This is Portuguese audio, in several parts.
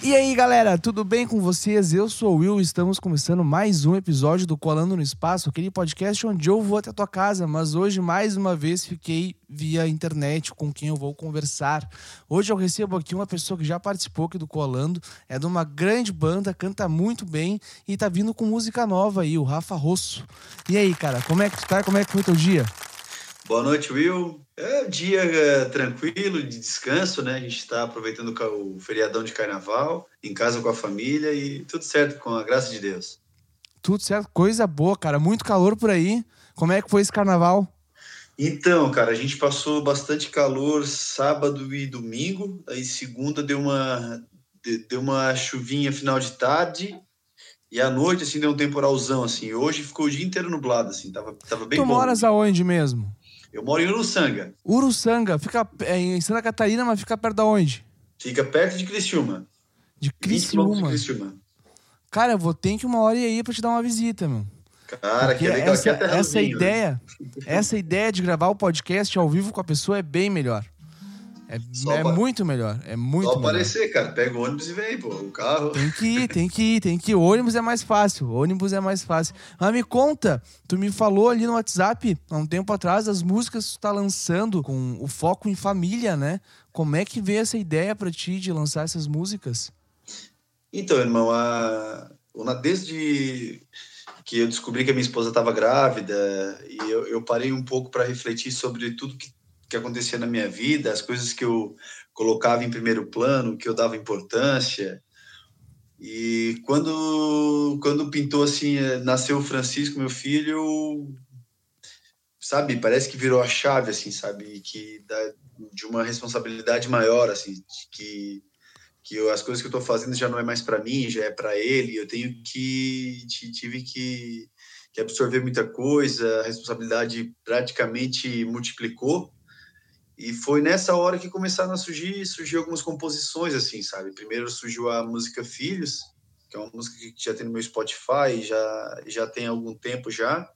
E aí galera, tudo bem com vocês? Eu sou o Will e estamos começando mais um episódio do Colando no Espaço, aquele podcast onde eu vou até a tua casa, mas hoje mais uma vez fiquei via internet com quem eu vou conversar. Hoje eu recebo aqui uma pessoa que já participou aqui do Colando, é de uma grande banda, canta muito bem e tá vindo com música nova aí, o Rafa Rosso. E aí, cara, como é que tu tá? Como é que foi teu dia? Boa noite, Will. É um dia é, tranquilo, de descanso, né? A gente está aproveitando o feriadão de carnaval, em casa com a família e tudo certo, com a graça de Deus. Tudo certo, coisa boa, cara. Muito calor por aí. Como é que foi esse carnaval? Então, cara, a gente passou bastante calor sábado e domingo. Aí segunda deu uma deu uma chuvinha final de tarde e à noite assim deu um temporalzão assim. Hoje ficou o dia inteiro nublado assim, tava tava bem tu bom. Tu moras aonde mesmo? Eu moro em Uruçanga. Uruçanga, fica é, em Santa Catarina, mas fica perto de onde? Fica perto de Criciúma. De Criciúma. De Criciúma. Cara, eu vou ter que uma hora ir aí pra te dar uma visita, meu. Cara, que legal. Essa, que é essa ideia, essa ideia de gravar o podcast ao vivo com a pessoa é bem melhor. É, é muito melhor. É muito Só melhor. aparecer, cara. Pega o ônibus e vem, pô. O carro. Tem que ir, tem que ir, tem que ir. O ônibus é mais fácil. O ônibus é mais fácil. Mas me conta, tu me falou ali no WhatsApp, há um tempo atrás, as músicas que tu tá lançando com o foco em família, né? Como é que veio essa ideia para ti de lançar essas músicas? Então, irmão, a... desde que eu descobri que a minha esposa estava grávida e eu, eu parei um pouco para refletir sobre tudo que que acontecia na minha vida, as coisas que eu colocava em primeiro plano, que eu dava importância. E quando quando pintou assim, eh, nasceu o Francisco, meu filho, sabe, parece que virou a chave assim, sabe, que da, de uma responsabilidade maior assim, que que eu, as coisas que eu estou fazendo já não é mais para mim, já é para ele. Eu tenho que tive que, que absorver muita coisa, a responsabilidade praticamente multiplicou. E foi nessa hora que começaram a surgir, surgir algumas composições, assim, sabe? Primeiro surgiu a música Filhos, que é uma música que já tem no meu Spotify, já, já tem algum tempo já.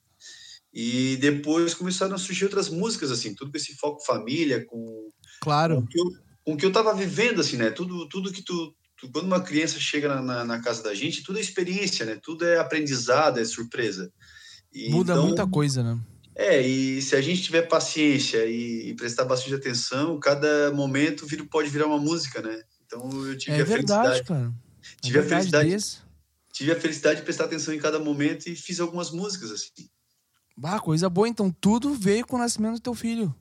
E depois começaram a surgir outras músicas, assim, tudo com esse foco família, com... Claro. Com o que eu, com que eu tava vivendo, assim, né? Tudo, tudo que tu, tu... Quando uma criança chega na, na, na, casa da gente, tudo é experiência, né? Tudo é aprendizado, é surpresa. E, Muda então, muita coisa, né? É, e se a gente tiver paciência e, e, prestar bastante atenção, cada momento vira, pode virar uma música, né? Então eu tive é a verdade, felicidade. Cara. É tive a felicidade. Desse. Tive a felicidade de prestar atenção em cada momento e fiz algumas músicas assim. Bah, coisa boa, então tudo veio com o nascimento do teu filho.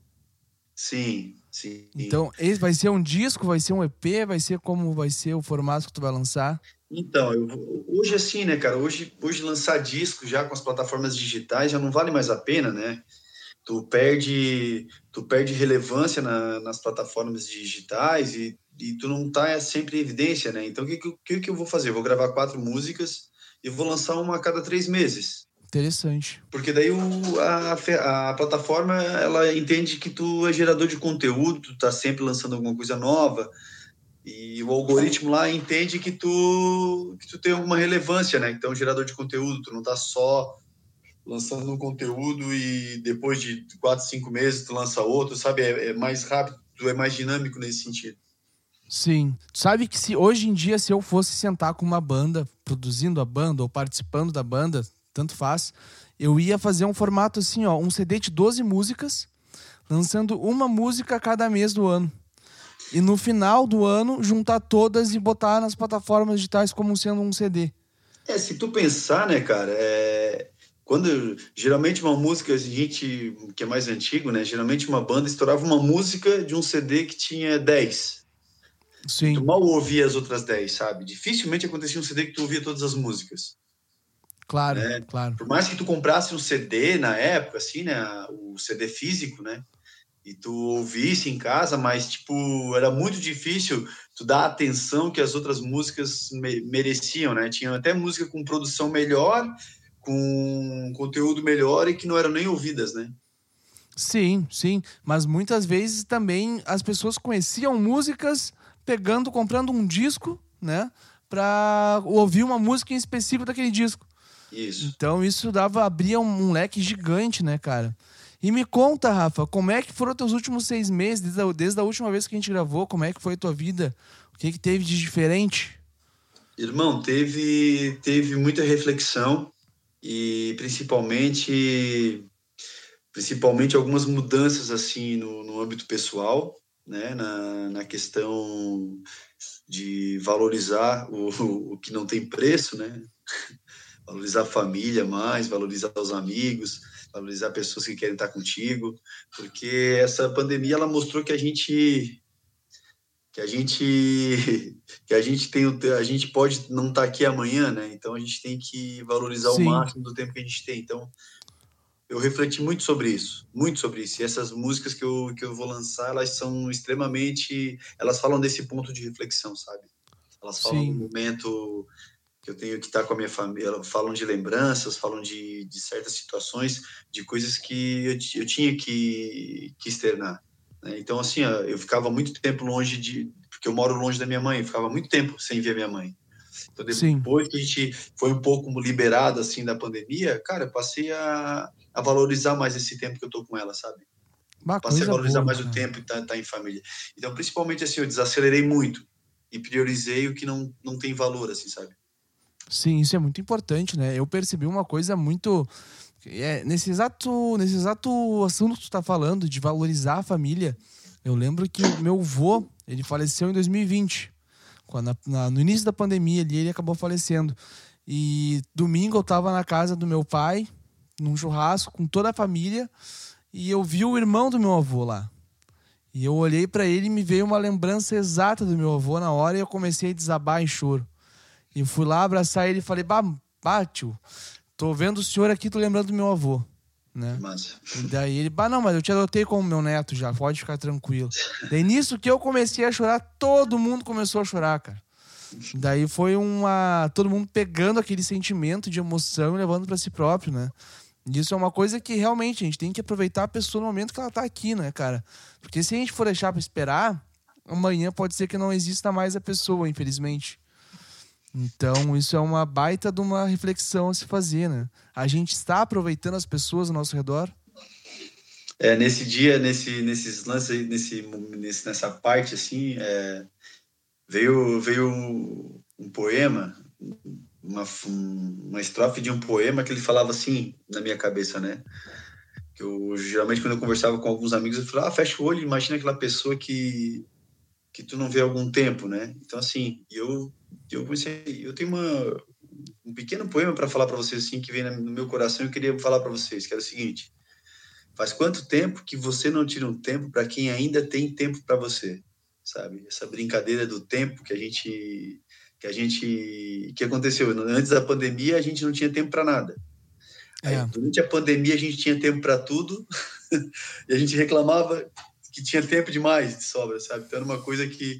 Sim, sim. Então, esse vai ser um disco, vai ser um EP, vai ser como vai ser o formato que tu vai lançar? Então, eu, hoje assim, né, cara? Hoje, hoje lançar disco já com as plataformas digitais já não vale mais a pena, né? Tu perde, tu perde relevância na, nas plataformas digitais e, e tu não tá sempre em evidência, né? Então, o que, que, que eu vou fazer? Eu vou gravar quatro músicas e vou lançar uma a cada três meses. Interessante. Porque daí o, a, a plataforma, ela entende que tu é gerador de conteúdo, tu tá sempre lançando alguma coisa nova, e o algoritmo lá entende que tu, que tu tem alguma relevância, né? Então, gerador de conteúdo, tu não tá só lançando um conteúdo e depois de quatro, cinco meses tu lança outro, sabe? É, é mais rápido, tu é mais dinâmico nesse sentido. Sim. Sabe que se hoje em dia, se eu fosse sentar com uma banda, produzindo a banda ou participando da banda, tanto faz, eu ia fazer um formato assim, ó, um CD de 12 músicas, lançando uma música a cada mês do ano. E no final do ano, juntar todas e botar nas plataformas digitais como sendo um CD. É, se tu pensar, né, cara, é... quando geralmente uma música, a gente que é mais antigo, né, geralmente uma banda estourava uma música de um CD que tinha 10. Sim. Tu mal ouvia as outras 10, sabe? Dificilmente acontecia um CD que tu ouvia todas as músicas. Claro, né? claro. Por mais que tu comprasse um CD na época, assim, né, o CD físico, né, e tu ouvisse em casa, mas tipo, era muito difícil tu dá a atenção que as outras músicas me, mereciam, né? Tinha até música com produção melhor, com conteúdo melhor e que não eram nem ouvidas, né? Sim, sim, mas muitas vezes também as pessoas conheciam músicas pegando, comprando um disco, né, para ouvir uma música em específico daquele disco. Isso. Então isso dava abria um leque gigante, né, cara? E me conta, Rafa, como é que foram teus últimos seis meses, desde a, desde a última vez que a gente gravou, como é que foi a tua vida? O que, que teve de diferente? Irmão, teve, teve muita reflexão e principalmente principalmente algumas mudanças assim no, no âmbito pessoal, né, na, na questão de valorizar o, o que não tem preço, né, valorizar a família mais, valorizar os amigos, valorizar pessoas que querem estar contigo, porque essa pandemia ela mostrou que a gente que a gente que a gente tem a gente pode não estar aqui amanhã, né? Então a gente tem que valorizar Sim. o máximo do tempo que a gente tem. Então eu refleti muito sobre isso, muito sobre isso. E essas músicas que eu que eu vou lançar, elas são extremamente, elas falam desse ponto de reflexão, sabe? Elas falam Sim. do momento que eu tenho que estar com a minha família, falam de lembranças, falam de, de certas situações, de coisas que eu, eu tinha que, que externar. Né? Então, assim, eu ficava muito tempo longe de. Porque eu moro longe da minha mãe, ficava muito tempo sem ver minha mãe. Então, depois Sim. que a gente foi um pouco liberado, assim, da pandemia, cara, eu passei a, a valorizar mais esse tempo que eu tô com ela, sabe? Uma passei a valorizar boa, mais cara. o tempo e estar tá, tá em família. Então, principalmente, assim, eu desacelerei muito e priorizei o que não, não tem valor, assim, sabe? Sim, isso é muito importante, né? Eu percebi uma coisa muito. É, nesse, exato, nesse exato assunto que tu tá falando, de valorizar a família, eu lembro que meu avô, ele faleceu em 2020. Quando, na, no início da pandemia ali, ele acabou falecendo. E domingo eu tava na casa do meu pai, num churrasco, com toda a família, e eu vi o irmão do meu avô lá. E eu olhei para ele e me veio uma lembrança exata do meu avô na hora e eu comecei a desabar em choro. E fui lá abraçar ele e falei, bah, bah tio, tô vendo o senhor aqui, tô lembrando do meu avô. Né? Massa. E daí ele, bah, não, mas eu te adotei como meu neto já, pode ficar tranquilo. daí nisso que eu comecei a chorar, todo mundo começou a chorar, cara. Daí foi uma. Todo mundo pegando aquele sentimento de emoção e levando para si próprio, né? Isso é uma coisa que realmente a gente tem que aproveitar a pessoa no momento que ela tá aqui, né, cara? Porque se a gente for deixar para esperar, amanhã pode ser que não exista mais a pessoa, infelizmente. Então, isso é uma baita de uma reflexão a se fazer, né? A gente está aproveitando as pessoas ao nosso redor? É, nesse dia, nesse, nesses lances, nesse, nesse, nessa parte, assim, é, veio, veio um, um poema, uma, uma estrofe de um poema que ele falava assim, na minha cabeça, né? Que eu, geralmente, quando eu conversava com alguns amigos, eu falava, ah, fecha o olho, imagina aquela pessoa que, que tu não vê há algum tempo, né? Então, assim, eu eu comecei, eu tenho uma, um pequeno poema para falar para vocês assim que vem no meu coração. Eu queria falar para vocês que era o seguinte: faz quanto tempo que você não tira um tempo para quem ainda tem tempo para você, sabe? Essa brincadeira do tempo que a gente que a gente que aconteceu antes da pandemia a gente não tinha tempo para nada. Aí, é. durante a pandemia a gente tinha tempo para tudo e a gente reclamava que tinha tempo demais de sobra, sabe? Então era uma coisa que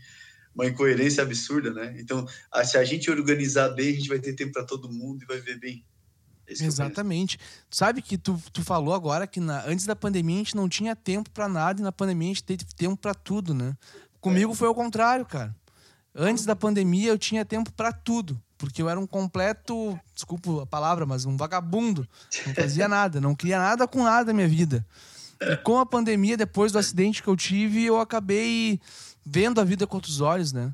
uma incoerência absurda, né? Então, se a gente organizar bem, a gente vai ter tempo para todo mundo e vai ver bem. É Exatamente. Sabe que tu, tu falou agora que na, antes da pandemia a gente não tinha tempo para nada e na pandemia a gente teve tempo para tudo, né? Comigo é. foi o contrário, cara. Antes da pandemia eu tinha tempo para tudo, porque eu era um completo, desculpa a palavra, mas um vagabundo. Não fazia nada, não queria nada com nada na minha vida. E com a pandemia, depois do acidente que eu tive, eu acabei vendo a vida com outros olhos, né?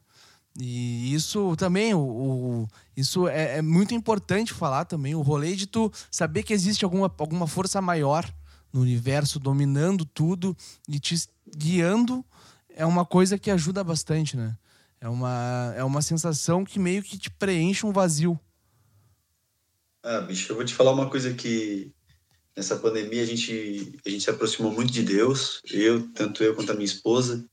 E isso também, o, o isso é, é, muito importante falar também, o rolê de tu saber que existe alguma, alguma força maior no universo dominando tudo e te guiando é uma coisa que ajuda bastante, né? É uma, é uma sensação que meio que te preenche um vazio. Ah, bicho, eu vou te falar uma coisa que nessa pandemia a gente, a gente se aproximou muito de Deus, eu, tanto eu quanto a minha esposa,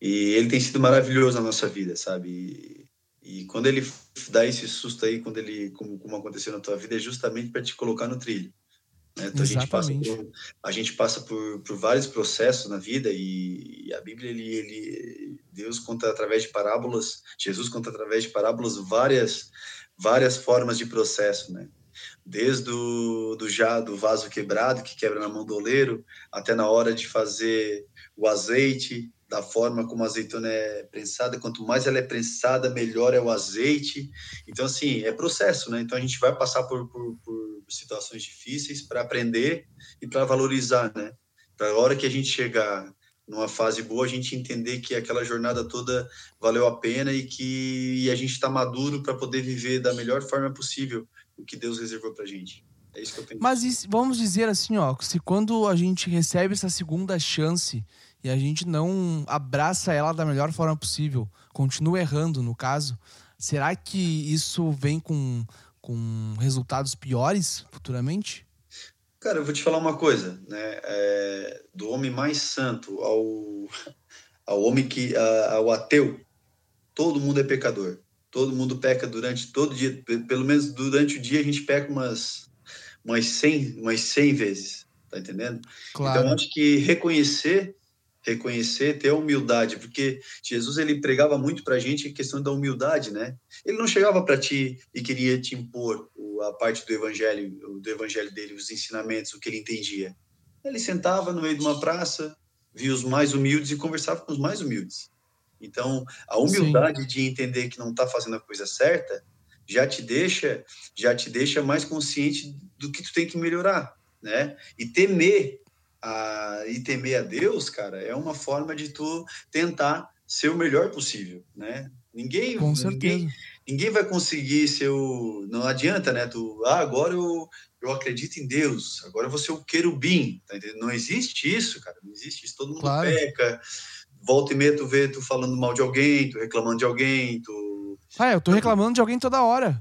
e ele tem sido maravilhoso na nossa vida, sabe? E, e quando ele dá esse susto aí, quando ele, como, como aconteceu na tua vida, é justamente para te colocar no trilho. Né? Então, a gente passa, por, a gente passa por, por vários processos na vida e, e, a Bíblia, ele, ele, Deus conta através de parábolas, Jesus conta através de parábolas várias, várias formas de processo, né? Desde o do, já, do vaso quebrado, que quebra na mão do oleiro, até na hora de fazer o azeite, da forma como a azeitona é prensada. Quanto mais ela é prensada, melhor é o azeite. Então, assim, é processo, né? Então, a gente vai passar por, por, por situações difíceis para aprender e para valorizar, né? Para a hora que a gente chegar numa fase boa, a gente entender que aquela jornada toda valeu a pena e que e a gente está maduro para poder viver da melhor forma possível o que Deus reservou para a gente. É isso que eu tenho. Mas vamos dizer assim, ó, se quando a gente recebe essa segunda chance e a gente não abraça ela da melhor forma possível, continua errando no caso, será que isso vem com, com resultados piores futuramente? Cara, eu vou te falar uma coisa, né? É, do homem mais santo ao, ao homem que ao ateu, todo mundo é pecador. Todo mundo peca durante todo dia, pelo menos durante o dia a gente peca umas umas 100, umas 100 vezes, tá entendendo? Claro. Então acho que reconhecer reconhecer, ter humildade, porque Jesus ele pregava muito para a gente a questão da humildade, né? Ele não chegava para ti e queria te impor a parte do evangelho, do evangelho dele, os ensinamentos, o que ele entendia. Ele sentava no meio de uma praça, via os mais humildes e conversava com os mais humildes. Então, a humildade Sim. de entender que não está fazendo a coisa certa já te deixa, já te deixa mais consciente do que tu tem que melhorar, né? E temer a, e temer a Deus, cara, é uma forma de tu tentar ser o melhor possível, né? Ninguém, Com ninguém, ninguém vai conseguir ser o. Não adianta, né? Tu, ah, agora eu, eu acredito em Deus, agora eu vou ser o querubim, tá entendendo? Não existe isso, cara, não existe isso. Todo mundo claro. peca, volta e meia tu vê tu falando mal de alguém, tu reclamando de alguém, tu. Ah, eu tô reclamando de alguém toda hora.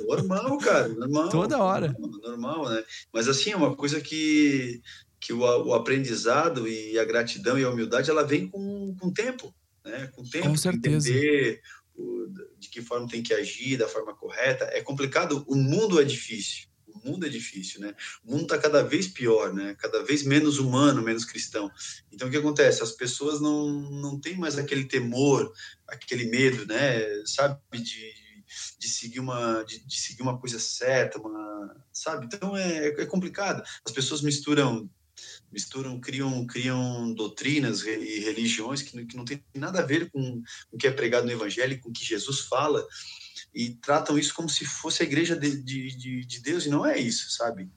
Normal, cara, normal. Toda hora. Normal, normal, né? Mas assim, é uma coisa que que o, o, aprendizado e a gratidão e a humildade ela vem com, com tempo, né? Com tempo, com certeza. entender o, de que forma tem que agir, da forma correta. É complicado. O mundo é difícil. O mundo é difícil, né? O mundo está cada vez pior, né? Cada vez menos humano, menos cristão. Então, o que acontece? As pessoas não, não têm mais aquele temor, aquele medo, né? Sabe, de, de seguir uma de, de, seguir uma coisa certa, uma, sabe? Então é, é complicado. As pessoas misturam misturam, criam, criam doutrinas e religiões que, que não tem nada a ver com o que é pregado no Evangelho, com o que Jesus fala, e tratam isso como se fosse a igreja de, de, de Deus, e não é isso, sabe?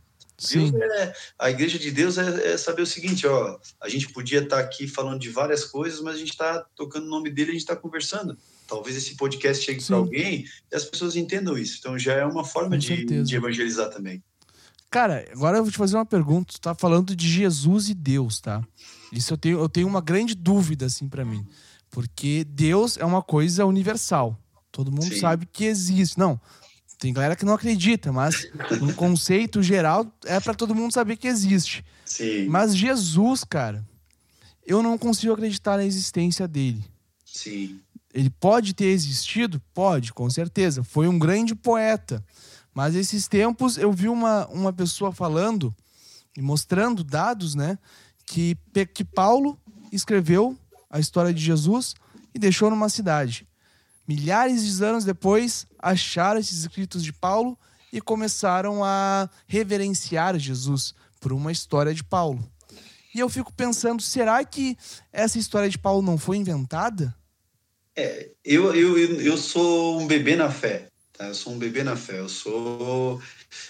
Deus é, a igreja de Deus é, é, saber o seguinte, ó, a gente podia estar tá aqui falando de várias coisas, mas a gente está tocando o nome dele, a gente está conversando. Talvez esse podcast chegue para alguém e as pessoas entendam isso. Então já é uma forma de, de evangelizar também. Cara, agora eu vou te fazer uma pergunta. Tu tá falando de Jesus e Deus, tá? Isso eu tenho, eu tenho uma grande dúvida, assim, para mim. Porque Deus é uma coisa universal. Todo mundo Sim. sabe que existe. Não, tem galera que não acredita, mas no conceito geral é para todo mundo saber que existe. Sim. Mas Jesus, cara, eu não consigo acreditar na existência dele. Sim. Ele pode ter existido? Pode, com certeza. Foi um grande poeta. Mas esses tempos eu vi uma, uma pessoa falando e mostrando dados, né? Que, que Paulo escreveu a história de Jesus e deixou numa cidade. Milhares de anos depois, acharam esses escritos de Paulo e começaram a reverenciar Jesus por uma história de Paulo. E eu fico pensando, será que essa história de Paulo não foi inventada? É, eu, eu, eu sou um bebê na fé. Tá? Eu sou um bebê na fé. Eu sou,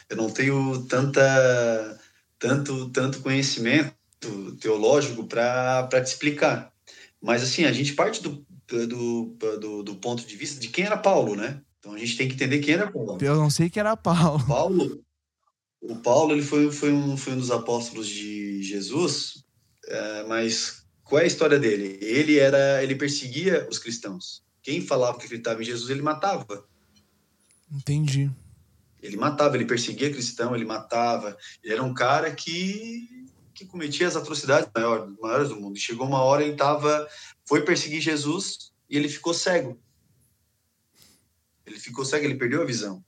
eu não tenho tanta, tanto, tanto conhecimento teológico para te explicar. Mas assim, a gente parte do, do, do, do, ponto de vista de quem era Paulo, né? Então a gente tem que entender quem era Paulo. Eu não sei quem era Paulo. Paulo, o Paulo ele foi, foi, um, foi um dos apóstolos de Jesus, é, mas qual é a história dele? Ele era, ele perseguia os cristãos. Quem falava que acreditava em Jesus, ele matava. Entendi. Ele matava, ele perseguia cristão, ele matava. Ele era um cara que, que cometia as atrocidades maiores, maiores do mundo. chegou uma hora ele tava, foi perseguir Jesus e ele ficou cego. Ele ficou cego, ele perdeu a visão.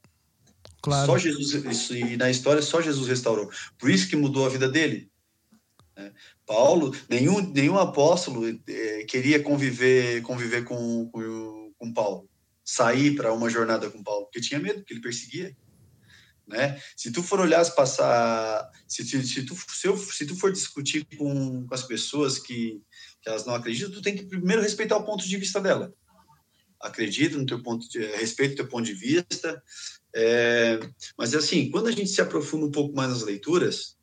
Claro. Só Jesus, isso, e na história só Jesus restaurou. Por isso que mudou a vida dele. Né? Paulo, nenhum, nenhum apóstolo é, queria conviver, conviver com, com, com Paulo, sair para uma jornada com Paulo, porque tinha medo, que ele perseguia. Né? Se tu for olhar as passar, se, se, se, tu, se, eu, se tu for discutir com, com as pessoas que, que elas não acreditam, tu tem que primeiro respeitar o ponto de vista dela. Acredito no teu ponto de respeito, teu ponto de vista, é, mas assim, quando a gente se aprofunda um pouco mais nas leituras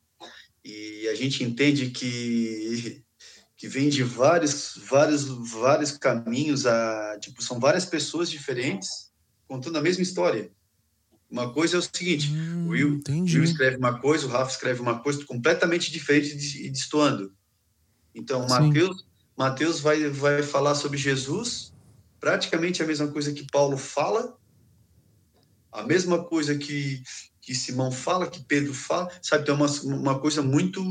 e a gente entende que que vem de vários vários vários caminhos a tipo são várias pessoas diferentes contando a mesma história. Uma coisa é o seguinte: hum, o Will, Will, escreve uma coisa, o Rafa escreve uma coisa completamente diferente e destoando. Então, Mateus, Mateus vai, vai falar sobre Jesus, praticamente a mesma coisa que Paulo fala, a mesma coisa que, que Simão fala, que Pedro fala, sabe? Tem uma, uma coisa muito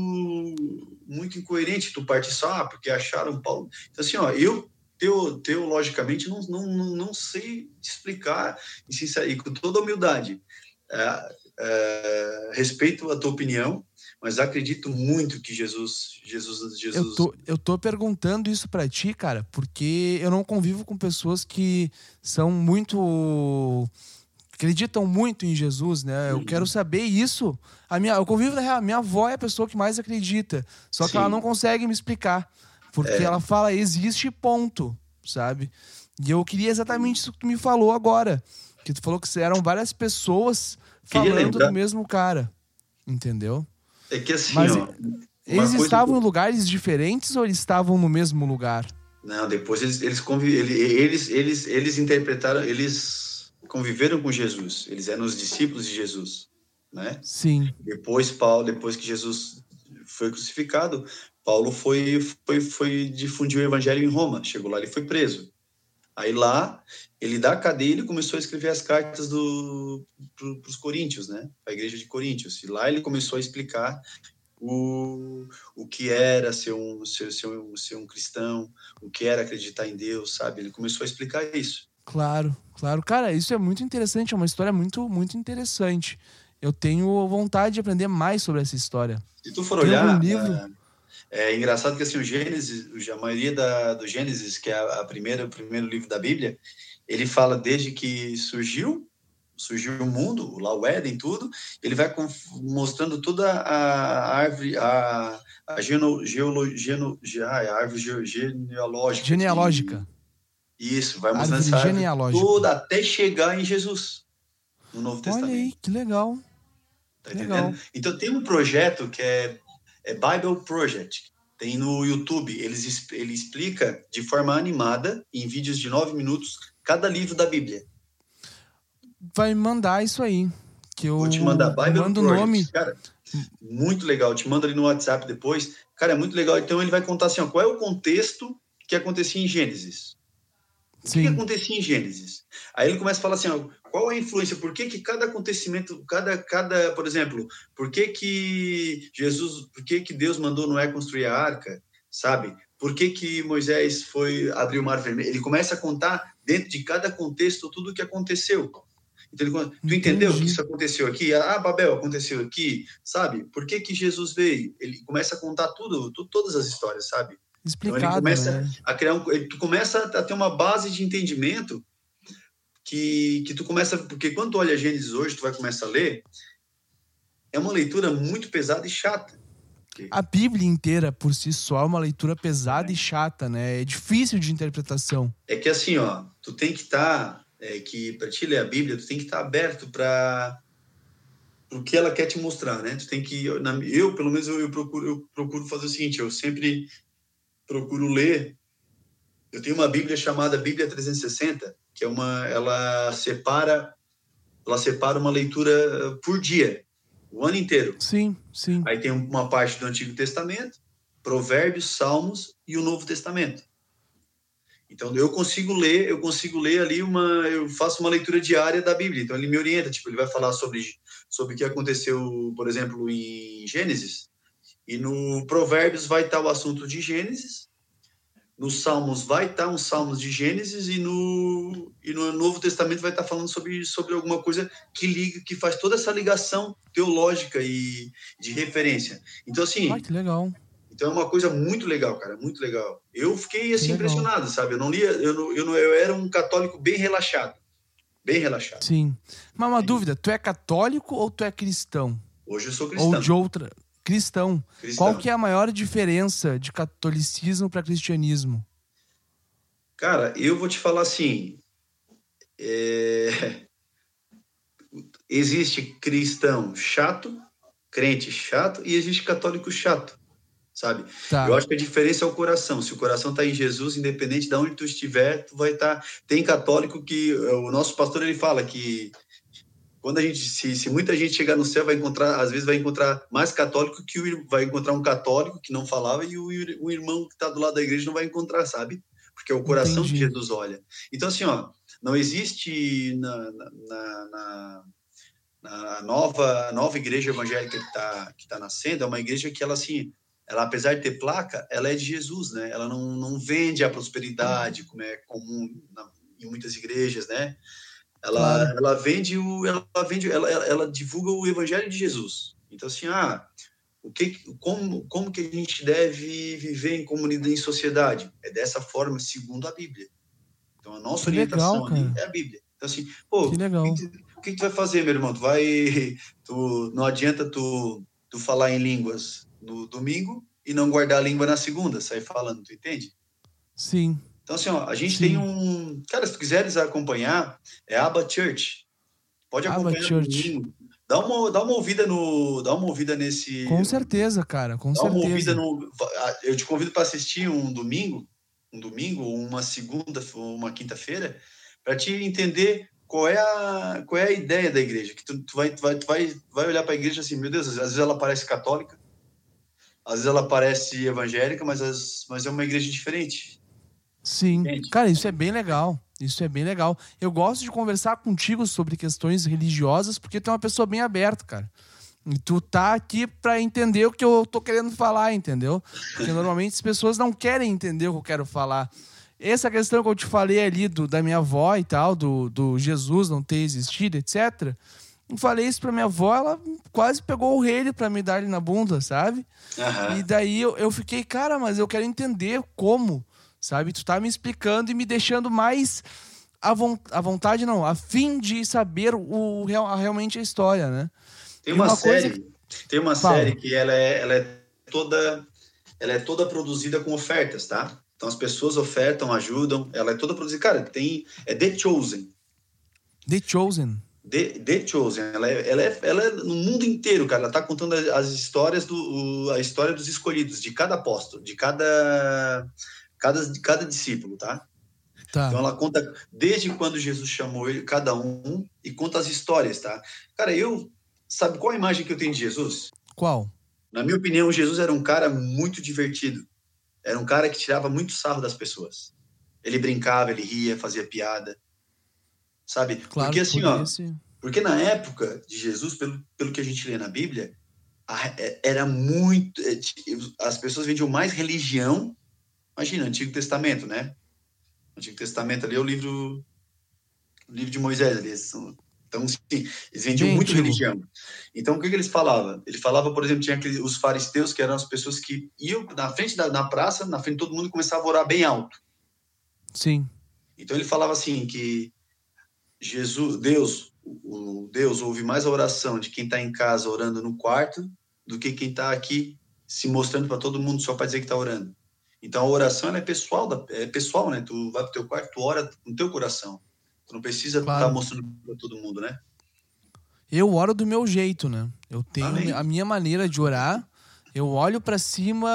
muito incoerente. Tu parte só, ah, porque acharam Paulo. Então, assim, ó, eu teo, teologicamente não, não, não sei explicar e, com toda humildade. É, é, respeito a tua opinião, mas acredito muito que Jesus, Jesus, Jesus. Eu tô, eu tô perguntando isso para ti, cara, porque eu não convivo com pessoas que são muito acreditam muito em Jesus, né? Eu quero saber isso. A minha, eu convivo na real, minha avó é a pessoa que mais acredita, só que Sim. ela não consegue me explicar. Porque é. ela fala, existe ponto, sabe? E eu queria exatamente isso que tu me falou agora. Que tu falou que eram várias pessoas falando do mesmo cara. Entendeu? É que assim, Mas, ó, eles estavam em lugares diferentes ou eles estavam no mesmo lugar? Não, depois eles eles, eles, eles, eles interpretaram, eles conviveram com Jesus. Eles eram os discípulos de Jesus, né? Sim. Depois Paulo, depois que Jesus foi crucificado, Paulo foi, foi, foi difundir o evangelho em Roma. Chegou lá, ele foi preso. Aí lá, ele da cadeia, ele começou a escrever as cartas do para os coríntios, né? A igreja de Coríntios. E lá ele começou a explicar o, o que era ser um, ser, ser, um, ser um cristão, o que era acreditar em Deus, sabe? Ele começou a explicar isso. Claro, claro. Cara, isso é muito interessante, é uma história muito, muito interessante. Eu tenho vontade de aprender mais sobre essa história. Se tu for Tem olhar, livro... É é engraçado que assim, o Gênesis, a maioria da, do Gênesis, que é a, primeira, o primeiro livro da Bíblia, ele fala desde que surgiu, surgiu o mundo, lá o Éden, tudo, ele vai mostrando toda a árvore, a, a geno, geolo, geno, a árvore genealógica. Genealógica. Isso, vai mostrando árvore essa genealógica. toda até chegar em Jesus, no Novo Testamento. Olha aí, que legal. Tá legal. Então tem um projeto que é é Bible Project. Tem no YouTube. Eles, ele explica de forma animada, em vídeos de nove minutos, cada livro da Bíblia. Vai mandar isso aí. Que eu Vou te mandar Bible mando Project. nome. Cara, muito legal. te mando ali no WhatsApp depois. Cara, é muito legal. Então ele vai contar assim, ó, qual é o contexto que acontecia em Gênesis. O que, que, acontecia em Gênesis? Aí ele começa a falar assim, ó, qual a influência? Por que, que cada acontecimento, cada, cada, por exemplo, por que que Jesus, por que que Deus mandou Noé construir a arca, sabe? Por que que Moisés foi abrir o mar vermelho? Ele começa a contar dentro de cada contexto tudo o que aconteceu. Então, ele, tu entendeu que isso aconteceu aqui? Ah, Babel aconteceu aqui, sabe? Por que que Jesus veio? Ele começa a contar tudo, tudo todas as histórias, sabe? Explicado, então ele começa né? a criar um, tu começa a ter uma base de entendimento que, que tu começa, porque quando tu olha Gênesis hoje, tu vai começar a ler, é uma leitura muito pesada e chata. A Bíblia inteira, por si só, é uma leitura pesada é. e chata, né? É difícil de interpretação. É que assim, ó, tu tem que estar, tá, é, que para te ler a Bíblia, tu tem que estar tá aberto para o que ela quer te mostrar, né? Tu tem que, eu, eu pelo menos, eu, eu, procuro, eu procuro fazer o seguinte, eu sempre procuro ler. Eu tenho uma Bíblia chamada Bíblia 360, que é uma, ela separa, ela separa uma leitura por dia, o ano inteiro. Sim, sim. Aí tem uma parte do Antigo Testamento, Provérbios, Salmos e o Novo Testamento. Então eu consigo ler, eu consigo ler ali uma, eu faço uma leitura diária da Bíblia. Então ele me orienta, tipo, ele vai falar sobre sobre o que aconteceu, por exemplo, em Gênesis, e no Provérbios vai estar o assunto de Gênesis, nos Salmos vai estar uns Salmos de Gênesis e no, e no Novo Testamento vai estar falando sobre, sobre alguma coisa que liga, que faz toda essa ligação teológica e de referência. Então, assim. Ai, que legal. Então é uma coisa muito legal, cara, muito legal. Eu fiquei assim impressionado, sabe? Eu não lia, eu, não, eu, não, eu era um católico bem relaxado. Bem relaxado. Sim. Mas uma Sim. dúvida, tu é católico ou tu é cristão? Hoje eu sou cristão. Ou de outra. Cristão. cristão. Qual que é a maior diferença de catolicismo para cristianismo? Cara, eu vou te falar assim. É... Existe cristão chato, crente chato, e existe católico chato, sabe? Tá. Eu acho que a diferença é o coração. Se o coração está em Jesus, independente de onde tu estiver, tu vai estar. Tá... Tem católico que o nosso pastor ele fala que quando a gente se, se, muita gente chegar no céu vai encontrar às vezes vai encontrar mais católico que o, vai encontrar um católico que não falava e o, o irmão que está do lado da igreja não vai encontrar sabe? Porque é o coração Entendi. que Jesus olha. Então assim ó não existe na, na, na, na nova nova igreja evangélica que está que tá nascendo é uma igreja que ela assim ela apesar de ter placa ela é de Jesus né? Ela não, não vende a prosperidade como é comum em muitas igrejas né ela, claro. ela vende o, ela vende, ela, ela, divulga o evangelho de Jesus. Então assim, ah, o que, como, como que a gente deve viver em comunidade, em sociedade? É dessa forma, segundo a Bíblia. Então a nossa que orientação legal, é a Bíblia. Então assim, pô, que legal. O, que, o que tu vai fazer, meu irmão? Tu vai, tu, não adianta tu, tu falar em línguas no domingo e não guardar a língua na segunda, sair falando, tu entende? Sim. Então, assim, ó, a gente Sim. tem um. Cara, se tu quiseres acompanhar, é Abba Church. Pode acompanhar. Abba Church. Dá uma, dá uma ouvida no. Dá uma ouvida nesse. Com certeza, cara. Com dá certeza. uma ouvida no. Eu te convido para assistir um domingo, um domingo, uma segunda, uma quinta-feira, para te entender qual é a qual é a ideia da igreja que tu, tu vai tu vai tu vai, vai olhar para a igreja assim meu Deus às vezes ela parece católica às vezes ela parece evangélica mas as, mas é uma igreja diferente Sim. Entende? Cara, isso é bem legal. Isso é bem legal. Eu gosto de conversar contigo sobre questões religiosas porque tu é uma pessoa bem aberta, cara. E tu tá aqui para entender o que eu tô querendo falar, entendeu? Porque normalmente as pessoas não querem entender o que eu quero falar. Essa questão que eu te falei ali do, da minha avó e tal, do, do Jesus não ter existido, etc. Eu falei isso pra minha avó, ela quase pegou o rei para me dar ali na bunda, sabe? Uhum. E daí eu, eu fiquei, cara, mas eu quero entender como sabe? Tu tá me explicando e me deixando mais à, vo à vontade, não, a fim de saber o, real, realmente a história, né? Tem uma, uma série, coisa... tem uma Fala. série que ela é, ela é toda ela é toda produzida com ofertas, tá? Então as pessoas ofertam, ajudam, ela é toda produzida. Cara, tem é The Chosen. The Chosen. The, The Chosen, ela é, ela, é, ela é no mundo inteiro, cara. Ela tá contando as histórias do a história dos escolhidos, de cada apóstolo, de cada cada, cada discípulo, tá? tá? Então ela conta desde quando Jesus chamou ele, cada um, e conta as histórias, tá? Cara, eu. Sabe qual a imagem que eu tenho de Jesus? Qual? Na minha opinião, Jesus era um cara muito divertido. Era um cara que tirava muito sarro das pessoas. Ele brincava, ele ria, fazia piada. Sabe? Claro, porque assim, ó. Esse... Porque na época de Jesus, pelo, pelo que a gente lê na Bíblia, é, era muito. É, as pessoas vendiam mais religião Imagina, Antigo Testamento, né? Antigo Testamento ali é o livro, o livro de Moisés ali. Então, sim, eles vendiam muito religião. Então, o que, que eles falavam? Ele falava, por exemplo, tinha aqueles, os fariseus, que eram as pessoas que iam na frente da na praça, na frente de todo mundo, e começavam a orar bem alto. Sim. Então, ele falava assim, que Jesus, Deus, o Deus ouve mais a oração de quem está em casa orando no quarto do que quem está aqui se mostrando para todo mundo só para dizer que está orando. Então a oração é pessoal, é pessoal, né? Tu vai pro teu quarto, tu ora no teu coração. Tu não precisa estar claro. tá mostrando para todo mundo, né? Eu oro do meu jeito, né? Eu tenho Amém. a minha maneira de orar. Eu olho para cima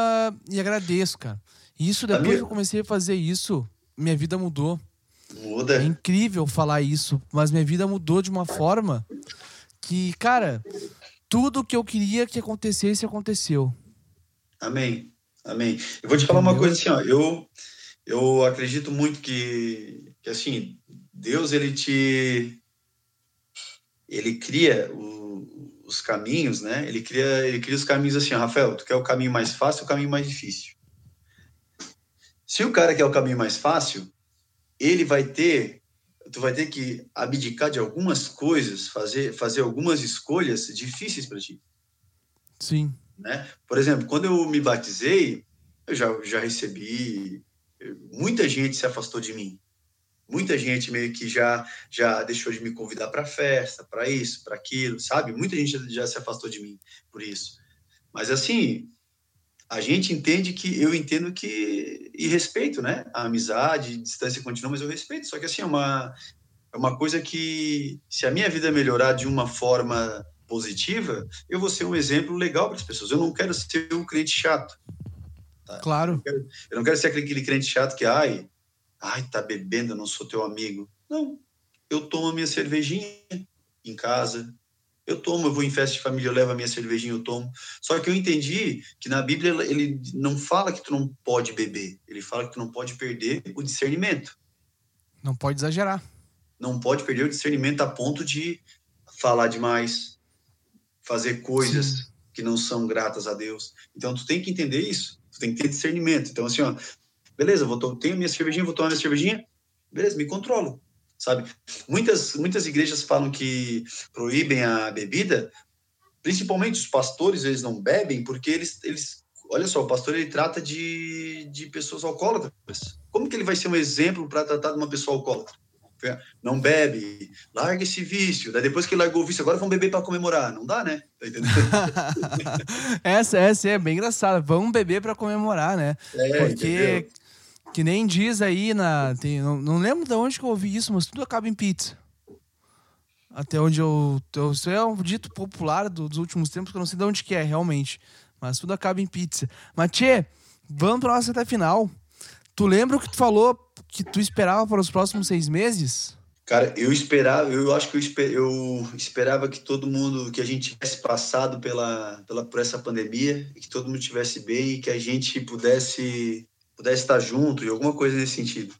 e agradeço, cara. Isso depois minha... que eu comecei a fazer isso, minha vida mudou. Muda. É incrível falar isso, mas minha vida mudou de uma forma que, cara, tudo que eu queria que acontecesse aconteceu. Amém. Amém. Eu vou te falar uma coisa assim, ó, eu eu acredito muito que, que assim, Deus ele te ele cria o, os caminhos, né? Ele cria ele cria os caminhos assim, ó, Rafael, tu quer o caminho mais fácil, o caminho mais difícil. Se o cara quer o caminho mais fácil, ele vai ter, tu vai ter que abdicar de algumas coisas, fazer, fazer algumas escolhas difíceis para ti. Sim. Né? Por exemplo, quando eu me batizei, eu já, já recebi. Muita gente se afastou de mim. Muita gente meio que já já deixou de me convidar para festa, para isso, para aquilo, sabe? Muita gente já, já se afastou de mim por isso. Mas assim, a gente entende que eu entendo que e respeito, né? A amizade, distância continua, mas eu respeito. Só que assim é uma é uma coisa que se a minha vida melhorar de uma forma positiva, eu vou ser um exemplo legal para as pessoas. Eu não quero ser um crente chato. Tá? Claro. Eu não, quero, eu não quero ser aquele crente chato que ai, ai, tá bebendo, eu não sou teu amigo. Não. Eu tomo a minha cervejinha em casa, eu tomo, eu vou em festa de família, eu levo a minha cervejinha, eu tomo. Só que eu entendi que na Bíblia ele não fala que tu não pode beber, ele fala que tu não pode perder o discernimento. Não pode exagerar. Não pode perder o discernimento a ponto de falar demais, fazer coisas Sim. que não são gratas a Deus. Então tu tem que entender isso, tu tem que ter discernimento. Então assim, ó, beleza, vou tenho minha cervejinha, vou tomar minha cervejinha, beleza, me controlo sabe? Muitas, muitas igrejas falam que proíbem a bebida, principalmente os pastores, eles não bebem porque eles, eles olha só, o pastor ele trata de, de pessoas alcoólatras. Como que ele vai ser um exemplo para tratar de uma pessoa alcoólatra? Não bebe, larga esse vício. Daí depois que largou o vício, agora vão beber para comemorar. Não dá, né? Tá entendendo? essa, essa é bem engraçada. Vamos beber para comemorar, né? É, Porque entendeu? Que nem diz aí na. Tem, não, não, lembro de onde que eu ouvi isso, mas tudo acaba em pizza. Até onde eu. eu isso é um dito popular do, dos últimos tempos, que eu não sei de onde que é realmente. Mas tudo acaba em pizza. Mas, Tchê, vamos pra nossa até final. Tu lembra o que tu falou que tu esperava para os próximos seis meses? Cara, eu esperava, eu acho que eu, esper, eu, esperava que todo mundo, que a gente tivesse passado pela, pela, por essa pandemia, que todo mundo estivesse bem e que a gente pudesse pudesse estar junto e alguma coisa nesse sentido.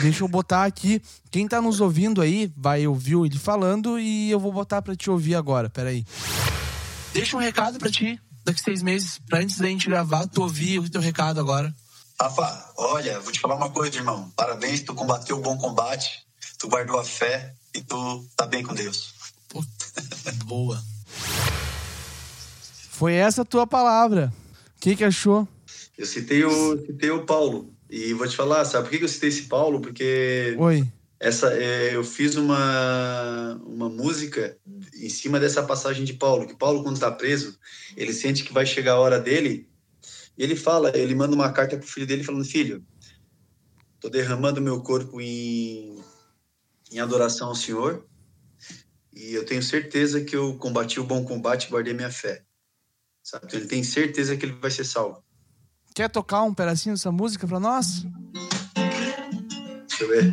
Deixa eu botar aqui. Quem tá nos ouvindo aí vai ouvir ele falando e eu vou botar para te ouvir agora. Peraí. Deixa um recado para ti daqui seis meses, pra antes da gente gravar, tu ouvir o teu recado agora. Rafa, olha, vou te falar uma coisa, irmão. Parabéns, tu combateu o bom combate, tu guardou a fé e tu tá bem com Deus. boa. Foi essa a tua palavra. O que, que achou? Eu citei o, citei o Paulo. E vou te falar, sabe por que eu citei esse Paulo? Porque Oi. Essa, é, eu fiz uma, uma música em cima dessa passagem de Paulo, que Paulo, quando está preso, ele sente que vai chegar a hora dele, e ele fala, ele manda uma carta para o filho dele falando, filho, estou derramando meu corpo em, em adoração ao Senhor, e eu tenho certeza que eu combati o bom combate e guardei minha fé. Sabe? Então, ele tem certeza que ele vai ser salvo. Quer tocar um pedacinho dessa música para nós? Deixa eu ver.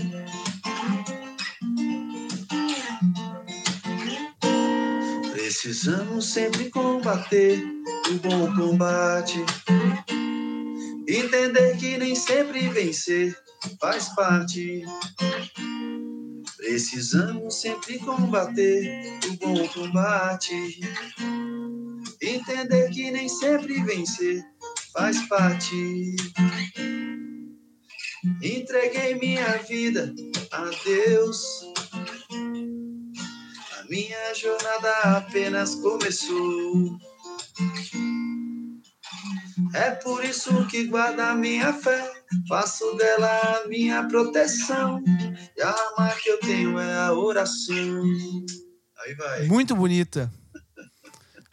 Precisamos sempre combater o bom combate. Entender que nem sempre vencer faz parte. Precisamos sempre combater o bom combate. Entender que nem sempre vencer faz parte. Entreguei minha vida a Deus. A minha jornada apenas começou. É por isso que guardo a minha fé, faço dela a minha proteção. E a arma que eu tenho é a oração. Aí vai. Muito bonita.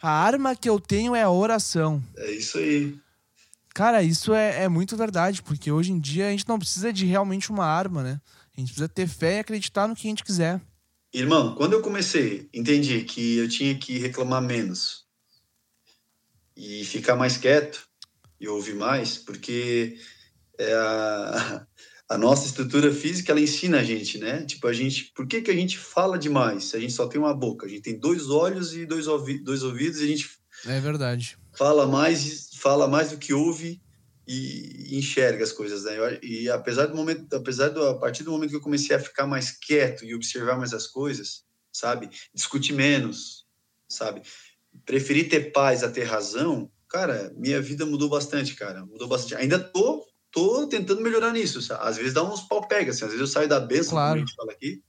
A arma que eu tenho é a oração. É isso aí. Cara, isso é, é muito verdade, porque hoje em dia a gente não precisa de realmente uma arma, né? A gente precisa ter fé e acreditar no que a gente quiser. Irmão, quando eu comecei, entendi que eu tinha que reclamar menos e ficar mais quieto e ouvir mais, porque é a, a nossa estrutura física ela ensina a gente, né? Tipo, a gente, por que, que a gente fala demais? Se a gente só tem uma boca, a gente tem dois olhos e dois, ouvi dois ouvidos e a gente é verdade. Fala mais, fala mais do que ouve e, enxerga as coisas, né? E apesar do momento, apesar do a partir do momento que eu comecei a ficar mais quieto e observar mais as coisas, sabe? Discutir menos, sabe? Preferir ter paz a ter razão, cara, minha vida mudou bastante, cara. Mudou bastante. Ainda tô tô tentando melhorar nisso. Às vezes dá uns pau pega, assim, às vezes eu saio da benção, claro. como a gente fala aqui,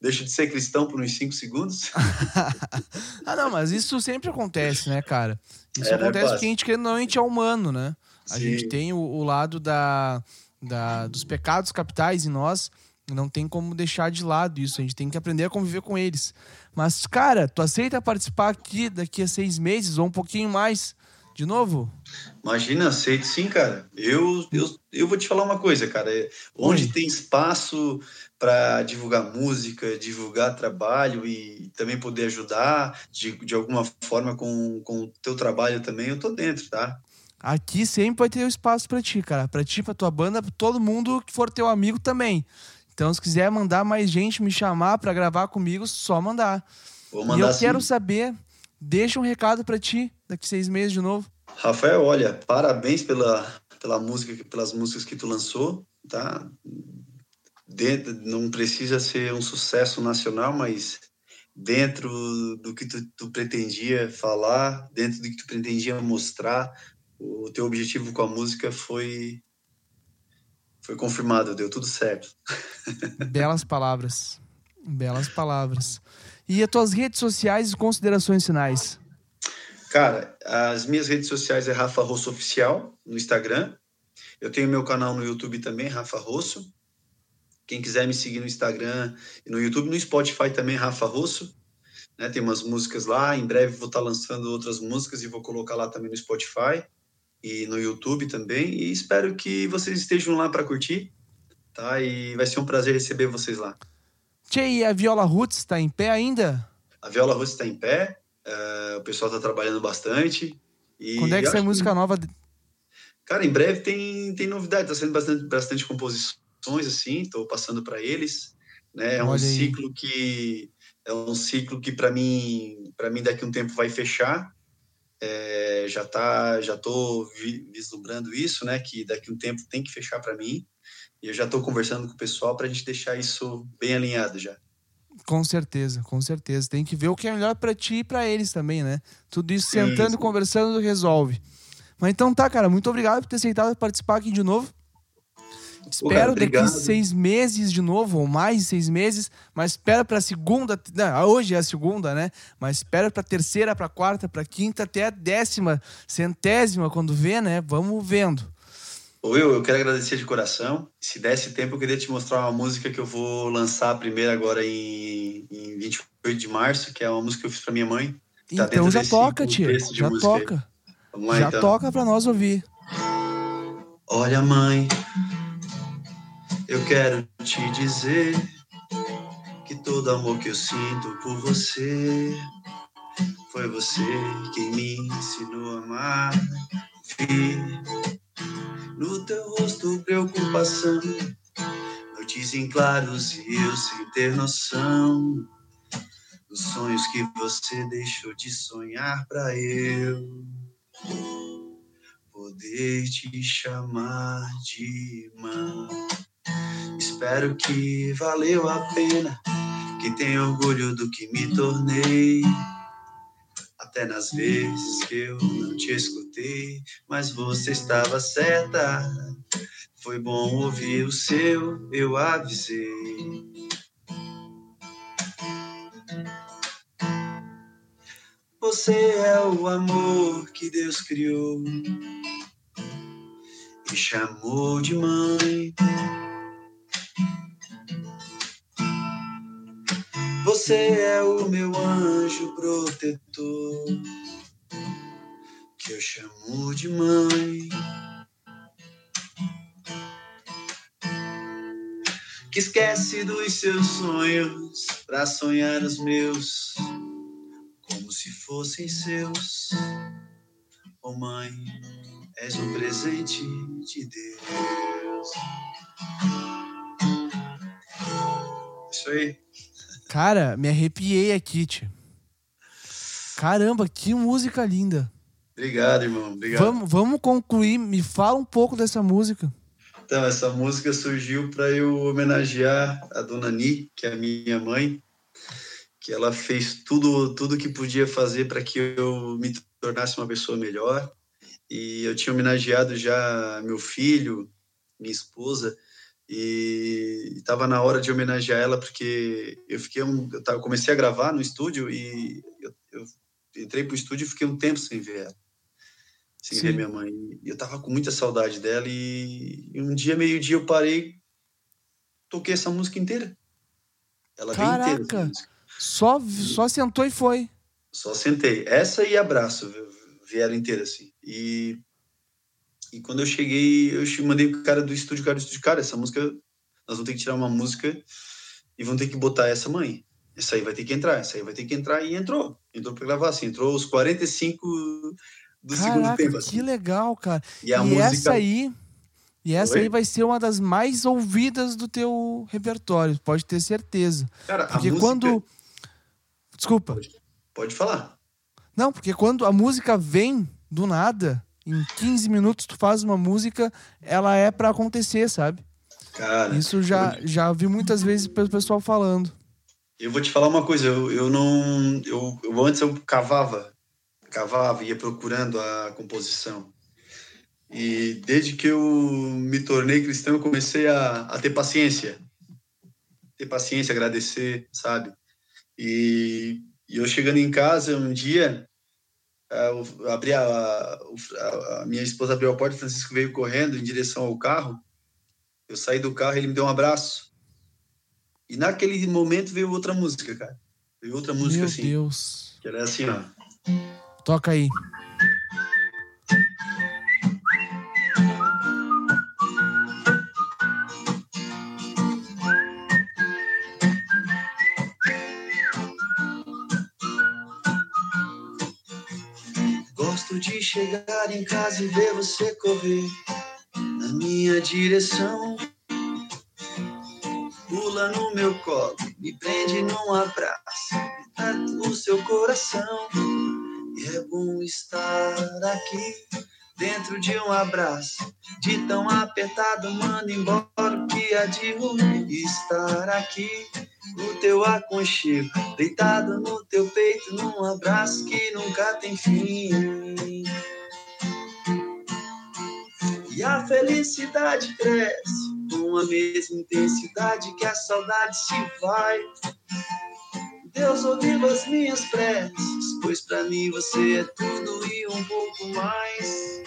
deixo de ser cristão por uns 5 segundos. ah, não, mas isso sempre acontece, né, cara? Isso é, acontece porque a gente, querendo não, a gente é humano, né? A Sim. gente tem o, o lado da, da, dos pecados capitais em nós, não tem como deixar de lado isso, a gente tem que aprender a conviver com eles. Mas, cara, tu aceita participar aqui daqui a seis meses ou um pouquinho mais de novo? Imagina, aceito sim, cara. Eu, eu, eu vou te falar uma coisa, cara. Onde Oi. tem espaço para divulgar música, divulgar trabalho e também poder ajudar de, de alguma forma com, com o teu trabalho também, eu tô dentro, tá? Aqui sempre vai ter espaço para ti, cara. Para ti, para tua banda, pra todo mundo que for teu amigo também. Então, se quiser mandar mais gente me chamar para gravar comigo, só mandar. Vou mandar e eu sim. quero saber, deixa um recado para ti daqui seis meses de novo. Rafael, olha, parabéns pela, pela música, pelas músicas que tu lançou, tá? Dentro, não precisa ser um sucesso nacional, mas dentro do que tu, tu pretendia falar, dentro do que tu pretendia mostrar, o teu objetivo com a música foi foi confirmado, deu tudo certo. Belas palavras. Belas palavras. E as tuas redes sociais e considerações finais? Cara, as minhas redes sociais é Rafa Rosso Oficial no Instagram. Eu tenho meu canal no YouTube também, Rafa Rosso. Quem quiser me seguir no Instagram e no YouTube, no Spotify também, Rafa Rosso. Né, tem umas músicas lá. Em breve vou estar lançando outras músicas e vou colocar lá também no Spotify e no YouTube também. E espero que vocês estejam lá para curtir, tá? E vai ser um prazer receber vocês lá. Tchê, e a Viola Roots está em pé ainda? A Viola Roots está em pé. Uh, o pessoal está trabalhando bastante. E Quando é que sai música que... nova? Cara, em breve tem, tem novidade. Está sendo bastante, bastante composições, assim. Estou passando para eles. Né? É um ciclo que é um ciclo que para mim para mim daqui a um tempo vai fechar é, já tá, já tô vislumbrando isso, né? Que daqui a um tempo tem que fechar para mim. E eu já estou conversando com o pessoal para a gente deixar isso bem alinhado já. Com certeza, com certeza. Tem que ver o que é melhor para ti e para eles também, né? Tudo isso sentando e conversando resolve. Mas então tá, cara, muito obrigado por ter aceitado participar aqui de novo. Espero daqui seis meses de novo, ou mais seis meses, mas espero para a segunda. Não, hoje é a segunda, né? Mas espero para terceira, para quarta, para quinta, até a décima, centésima, quando vê, né? Vamos vendo. Will, eu quero agradecer de coração. Se desse tempo, eu queria te mostrar uma música que eu vou lançar primeiro agora em, em 28 de março, que é uma música que eu fiz para minha mãe. Tá então já toca, tia. Já toca. Lá, já então. toca para nós ouvir. Olha, mãe, eu quero te dizer que todo amor que eu sinto por você foi você quem me ensinou a amar. Vi no teu rosto preocupação, noites em claros e eu sem ter noção dos sonhos que você deixou de sonhar para eu poder te chamar de irmã. Espero que valeu a pena, que tenha orgulho do que me tornei. Até nas vezes que eu não te escutei, mas você estava certa. Foi bom ouvir o seu, eu avisei. Você é o amor que Deus criou e chamou de mãe. Você é o meu anjo protetor, que eu chamo de mãe. Que esquece dos seus sonhos para sonhar os meus, como se fossem seus. Oh mãe, és um presente de Deus. Isso aí. Cara, me arrepiei aqui, tio. Caramba, que música linda. Obrigado, irmão. Obrigado. Vamos, vamos concluir. Me fala um pouco dessa música. Então, essa música surgiu para eu homenagear a dona Ni, que é a minha mãe, que ela fez tudo tudo que podia fazer para que eu me tornasse uma pessoa melhor. E eu tinha homenageado já meu filho minha esposa, e estava na hora de homenagear ela porque eu fiquei um, eu, tava, eu comecei a gravar no estúdio e eu, eu entrei pro estúdio e fiquei um tempo sem ver ela, sem Sim. ver minha mãe. E eu tava com muita saudade dela e, e um dia meio dia eu parei, toquei essa música inteira. Ela Caraca, inteira, só só sentou e foi. Só sentei. Essa e abraço vieram inteira assim. E e quando eu cheguei, eu mandei o cara do estúdio, cara do estúdio, cara, essa música, nós vamos ter que tirar uma música e vamos ter que botar essa mãe. Essa aí vai ter que entrar, essa aí vai ter que entrar. E entrou. Entrou para gravar, assim, entrou os 45 do Caraca, segundo tempo. Assim. Que legal, cara. E, a e música... essa aí. E essa Oi? aí vai ser uma das mais ouvidas do teu repertório, pode ter certeza. Cara, porque música... quando. Desculpa. Pode, pode falar. Não, porque quando a música vem do nada, em 15 minutos tu faz uma música, ela é para acontecer, sabe? Cara, isso já eu... já vi muitas vezes o pessoal falando. Eu vou te falar uma coisa, eu, eu não eu, eu antes eu cavava, cavava, ia procurando a composição. E desde que eu me tornei cristão, eu comecei a, a ter paciência. Ter paciência, agradecer, sabe? E, e eu chegando em casa um dia, eu abri a, a, a, minha esposa abriu a porta, Francisco veio correndo em direção ao carro. Eu saí do carro, ele me deu um abraço. E naquele momento veio outra música, cara. Veio outra música Meu assim. Meu Deus. Que era assim, ó. Toca aí. de chegar em casa e ver você correr na minha direção. Pula no meu colo, me prende num abraço, perto o seu coração. E é bom estar aqui, dentro de um abraço. De tão apertado, manda embora o que há de ruim. Estar aqui no teu aconchego, deitado no teu peito, num abraço que nunca tem fim. E a felicidade cresce com a mesma intensidade que a saudade se vai. Deus ouviu as minhas preces, pois para mim você é tudo e um pouco mais.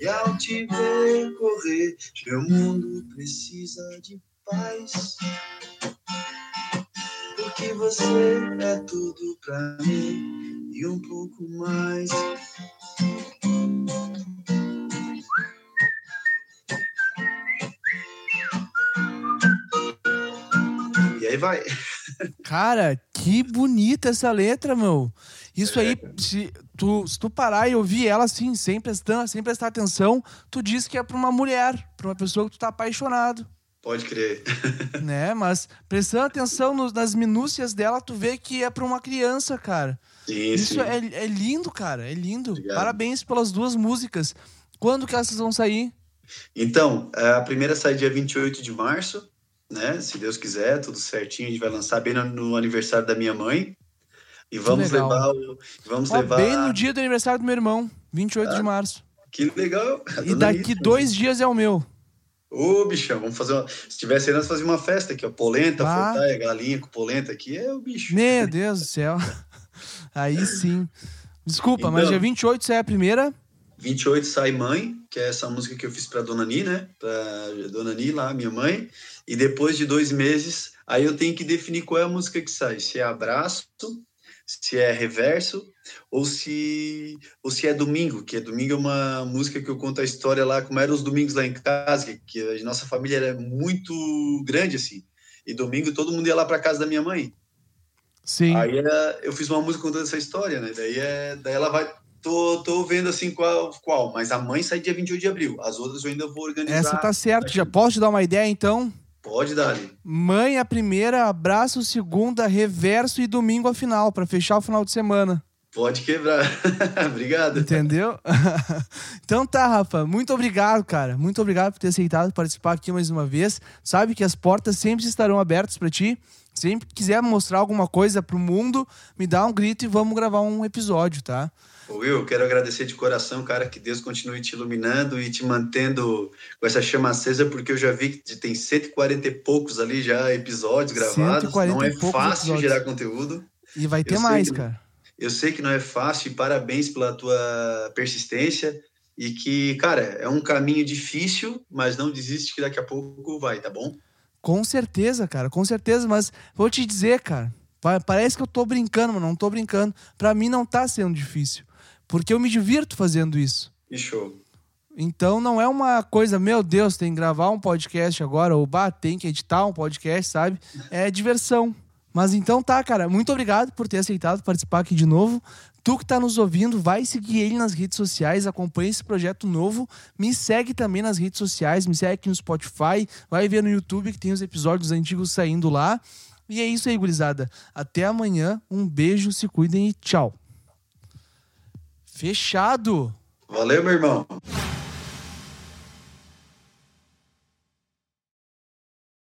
E ao te ver correr, meu mundo precisa de paz que você é tudo pra mim e um pouco mais. E aí vai. Cara, que bonita essa letra, meu. Isso aí, se tu, se tu parar e ouvir ela assim, sem prestar, sem prestar atenção, tu diz que é pra uma mulher, pra uma pessoa que tu tá apaixonado. Pode crer. né? Mas prestando atenção nos, nas minúcias dela, tu vê que é para uma criança, cara. Sim, Isso sim. É, é lindo, cara. É lindo. Obrigado. Parabéns pelas duas músicas. Quando que essas vão sair? Então, é, a primeira sai dia 28 de março, né? Se Deus quiser, tudo certinho. A gente vai lançar bem no, no aniversário da minha mãe. E vamos levar o. Vamos levar... Bem no dia do aniversário do meu irmão, 28 ah, de março. Que legal. E daqui dois dias é o meu. Ô, bichão, vamos fazer uma. Se tivesse aí, nós fazíamos uma festa aqui, ó. Polenta, ah. fortaia, galinha com polenta aqui, é o bicho. Meu Deus do céu. Aí sim. Desculpa, então, mas dia 28 sai a primeira. 28 sai Mãe, que é essa música que eu fiz pra Dona Ni, né? Pra Dona Ni lá, minha mãe. E depois de dois meses, aí eu tenho que definir qual é a música que sai. Se é Abraço, se é Reverso ou se ou se é domingo, que é domingo é uma música que eu conto a história lá como eram os domingos lá em casa, que, a nossa família era muito grande assim. E domingo todo mundo ia lá para casa da minha mãe. Sim. Aí é, eu fiz uma música contando essa história, né? Daí é, daí ela vai tô, tô vendo assim qual, qual, mas a mãe sai dia 28 de abril. As outras eu ainda vou organizar. Essa tá certo. Já posso te dar uma ideia então? Pode dar ali. Mãe a primeira, abraço segunda, reverso e domingo a final, para fechar o final de semana. Pode quebrar. obrigado. Entendeu? então tá, Rafa. Muito obrigado, cara. Muito obrigado por ter aceitado participar aqui mais uma vez. Sabe que as portas sempre estarão abertas para ti. Sempre que quiser mostrar alguma coisa pro mundo, me dá um grito e vamos gravar um episódio, tá? Will, quero agradecer de coração, cara, que Deus continue te iluminando e te mantendo com essa chama acesa, porque eu já vi que tem 140 e poucos ali já episódios gravados. Não é fácil episódios. gerar conteúdo. E vai ter eu mais, cara. Eu sei que não é fácil e parabéns pela tua persistência e que, cara, é um caminho difícil, mas não desiste que daqui a pouco vai, tá bom? Com certeza, cara, com certeza, mas vou te dizer, cara, parece que eu tô brincando, mas não tô brincando. Para mim não tá sendo difícil, porque eu me divirto fazendo isso. E show. Então não é uma coisa, meu Deus, tem que gravar um podcast agora, ou bah, tem que editar um podcast, sabe? É diversão. Mas então tá, cara, muito obrigado por ter aceitado participar aqui de novo. Tu que tá nos ouvindo, vai seguir ele nas redes sociais, acompanha esse projeto novo, me segue também nas redes sociais, me segue aqui no Spotify, vai ver no YouTube que tem os episódios antigos saindo lá. E é isso aí, gurizada. Até amanhã, um beijo, se cuidem e tchau. Fechado! Valeu, meu irmão!